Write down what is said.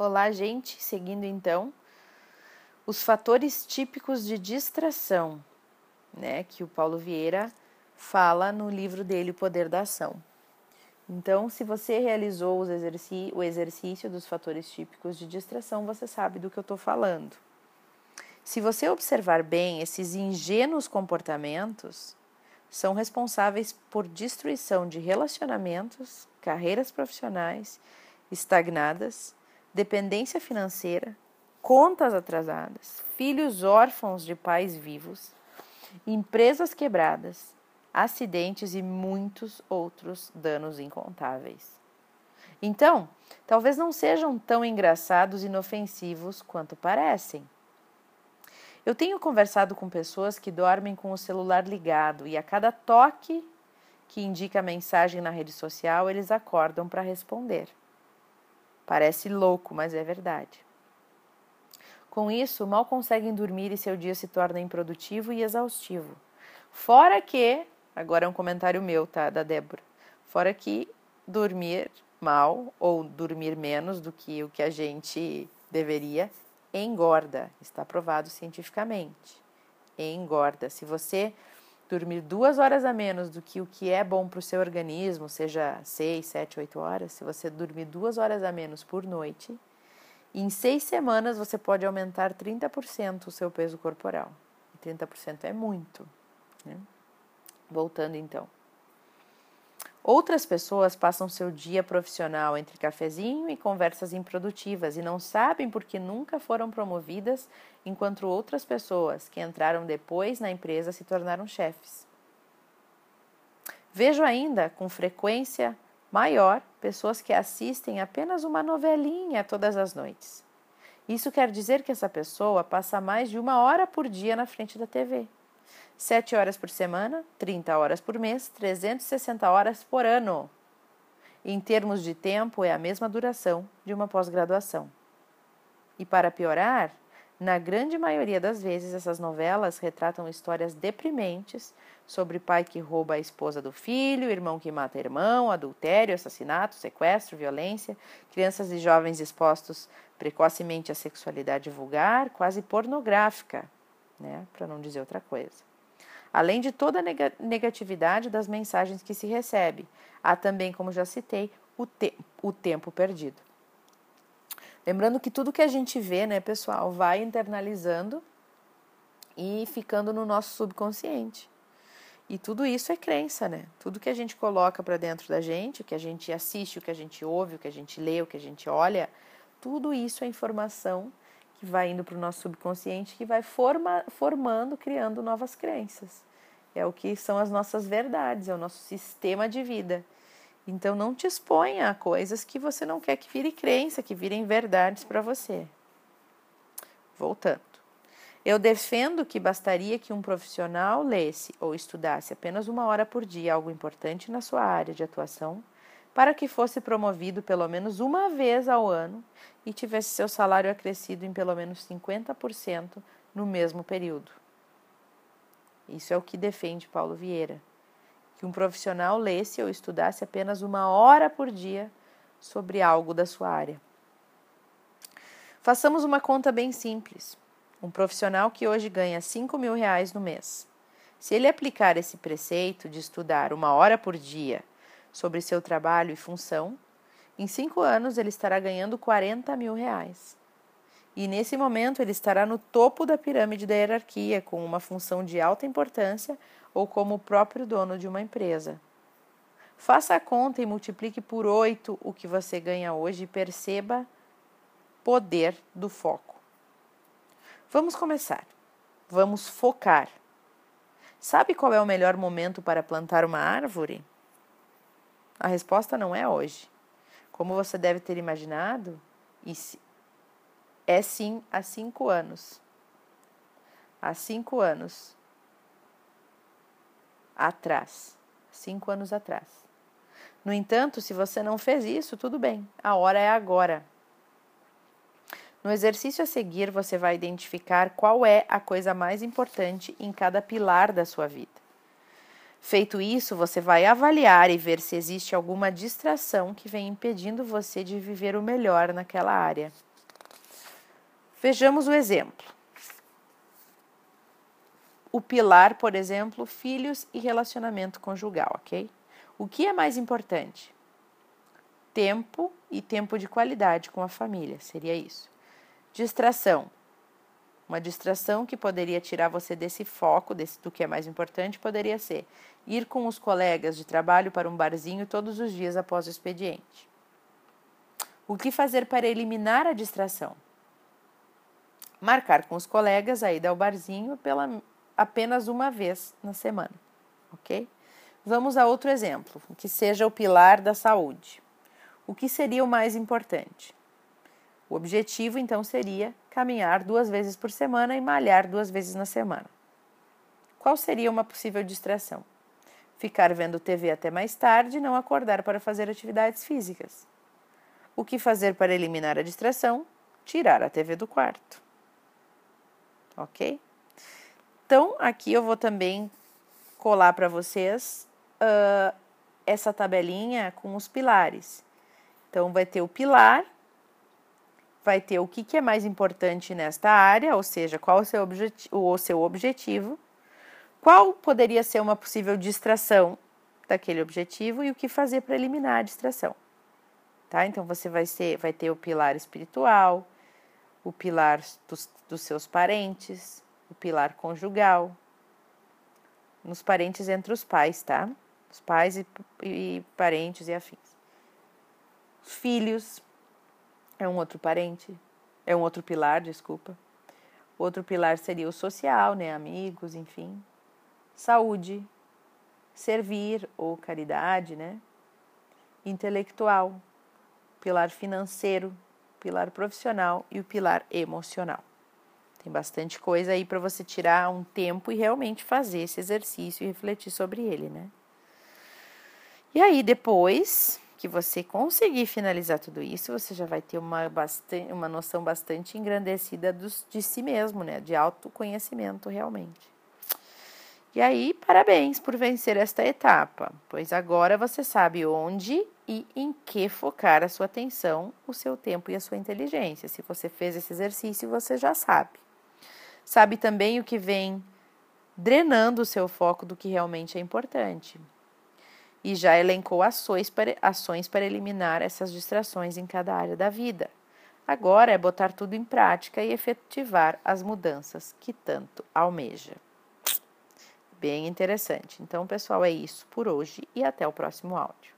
Olá, gente. Seguindo então, os fatores típicos de distração, né, que o Paulo Vieira fala no livro dele, O Poder da Ação. Então, se você realizou exercício, o exercício dos fatores típicos de distração, você sabe do que eu estou falando. Se você observar bem, esses ingênuos comportamentos são responsáveis por destruição de relacionamentos, carreiras profissionais estagnadas dependência financeira, contas atrasadas, filhos órfãos de pais vivos, empresas quebradas, acidentes e muitos outros danos incontáveis. Então, talvez não sejam tão engraçados e inofensivos quanto parecem. Eu tenho conversado com pessoas que dormem com o celular ligado e a cada toque que indica a mensagem na rede social, eles acordam para responder. Parece louco, mas é verdade. Com isso, mal conseguem dormir e seu dia se torna improdutivo e exaustivo. Fora que, agora é um comentário meu, tá, da Débora. Fora que dormir mal ou dormir menos do que o que a gente deveria engorda, está provado cientificamente. Engorda. Se você dormir duas horas a menos do que o que é bom para o seu organismo, seja seis, sete, oito horas, se você dormir duas horas a menos por noite, em seis semanas você pode aumentar 30% o seu peso corporal. E 30% é muito. Né? Voltando então. Outras pessoas passam seu dia profissional entre cafezinho e conversas improdutivas e não sabem porque nunca foram promovidas, enquanto outras pessoas que entraram depois na empresa se tornaram chefes. Vejo ainda, com frequência maior, pessoas que assistem apenas uma novelinha todas as noites. Isso quer dizer que essa pessoa passa mais de uma hora por dia na frente da TV. 7 horas por semana, 30 horas por mês, 360 horas por ano. Em termos de tempo, é a mesma duração de uma pós-graduação. E para piorar, na grande maioria das vezes, essas novelas retratam histórias deprimentes sobre pai que rouba a esposa do filho, irmão que mata irmão, adultério, assassinato, sequestro, violência, crianças e jovens expostos precocemente à sexualidade vulgar, quase pornográfica, né, para não dizer outra coisa. Além de toda a negatividade das mensagens que se recebe, há também, como já citei, o, te o tempo perdido. Lembrando que tudo que a gente vê, né, pessoal, vai internalizando e ficando no nosso subconsciente. E tudo isso é crença, né? Tudo que a gente coloca para dentro da gente, o que a gente assiste, o que a gente ouve, o que a gente lê, o que a gente olha, tudo isso é informação que vai indo para o nosso subconsciente, que vai forma, formando, criando novas crenças. É o que são as nossas verdades, é o nosso sistema de vida. Então não te exponha a coisas que você não quer que vire crença, que virem verdades para você. Voltando. Eu defendo que bastaria que um profissional lesse ou estudasse apenas uma hora por dia algo importante na sua área de atuação para que fosse promovido pelo menos uma vez ao ano e tivesse seu salário acrescido em pelo menos 50% no mesmo período. Isso é o que defende Paulo Vieira, que um profissional lesse ou estudasse apenas uma hora por dia sobre algo da sua área. Façamos uma conta bem simples. Um profissional que hoje ganha 5 mil reais no mês. Se ele aplicar esse preceito de estudar uma hora por dia sobre seu trabalho e função, em cinco anos ele estará ganhando 40 mil reais. E nesse momento ele estará no topo da pirâmide da hierarquia, com uma função de alta importância ou como o próprio dono de uma empresa. Faça a conta e multiplique por oito o que você ganha hoje e perceba poder do foco. Vamos começar. Vamos focar. Sabe qual é o melhor momento para plantar uma árvore? A resposta não é hoje. Como você deve ter imaginado, é sim há cinco anos. Há cinco anos atrás. Cinco anos atrás. No entanto, se você não fez isso, tudo bem, a hora é agora. No exercício a seguir, você vai identificar qual é a coisa mais importante em cada pilar da sua vida. Feito isso, você vai avaliar e ver se existe alguma distração que vem impedindo você de viver o melhor naquela área. Vejamos o exemplo. O pilar, por exemplo, filhos e relacionamento conjugal, ok? O que é mais importante? Tempo e tempo de qualidade com a família, seria isso. Distração. Uma distração que poderia tirar você desse foco, desse, do que é mais importante, poderia ser ir com os colegas de trabalho para um barzinho todos os dias após o expediente. O que fazer para eliminar a distração? Marcar com os colegas a ida ao barzinho pela, apenas uma vez na semana, ok? Vamos a outro exemplo, que seja o pilar da saúde. O que seria o mais importante? O objetivo, então, seria caminhar duas vezes por semana e malhar duas vezes na semana. Qual seria uma possível distração? Ficar vendo TV até mais tarde e não acordar para fazer atividades físicas. O que fazer para eliminar a distração? Tirar a TV do quarto. Ok? Então, aqui eu vou também colar para vocês uh, essa tabelinha com os pilares. Então, vai ter o pilar, vai ter o que, que é mais importante nesta área, ou seja, qual o seu, o seu objetivo, qual poderia ser uma possível distração daquele objetivo e o que fazer para eliminar a distração. Tá? Então, você vai, ser, vai ter o pilar espiritual, o pilar dos, dos seus parentes, o pilar conjugal, nos parentes entre os pais, tá? Os pais e, e parentes e afins. Os filhos é um outro parente, é um outro pilar, desculpa. Outro pilar seria o social, né? Amigos, enfim. Saúde, servir ou caridade, né? Intelectual, pilar financeiro, pilar profissional e o pilar emocional. Tem bastante coisa aí para você tirar um tempo e realmente fazer esse exercício e refletir sobre ele, né? E aí, depois que você conseguir finalizar tudo isso, você já vai ter uma, bastante, uma noção bastante engrandecida dos, de si mesmo, né? De autoconhecimento, realmente. E aí, parabéns por vencer esta etapa, pois agora você sabe onde e em que focar a sua atenção, o seu tempo e a sua inteligência. Se você fez esse exercício, você já sabe. Sabe também o que vem drenando o seu foco do que realmente é importante. E já elencou ações para, ações para eliminar essas distrações em cada área da vida. Agora é botar tudo em prática e efetivar as mudanças que tanto almeja. Bem interessante. Então, pessoal, é isso por hoje e até o próximo áudio.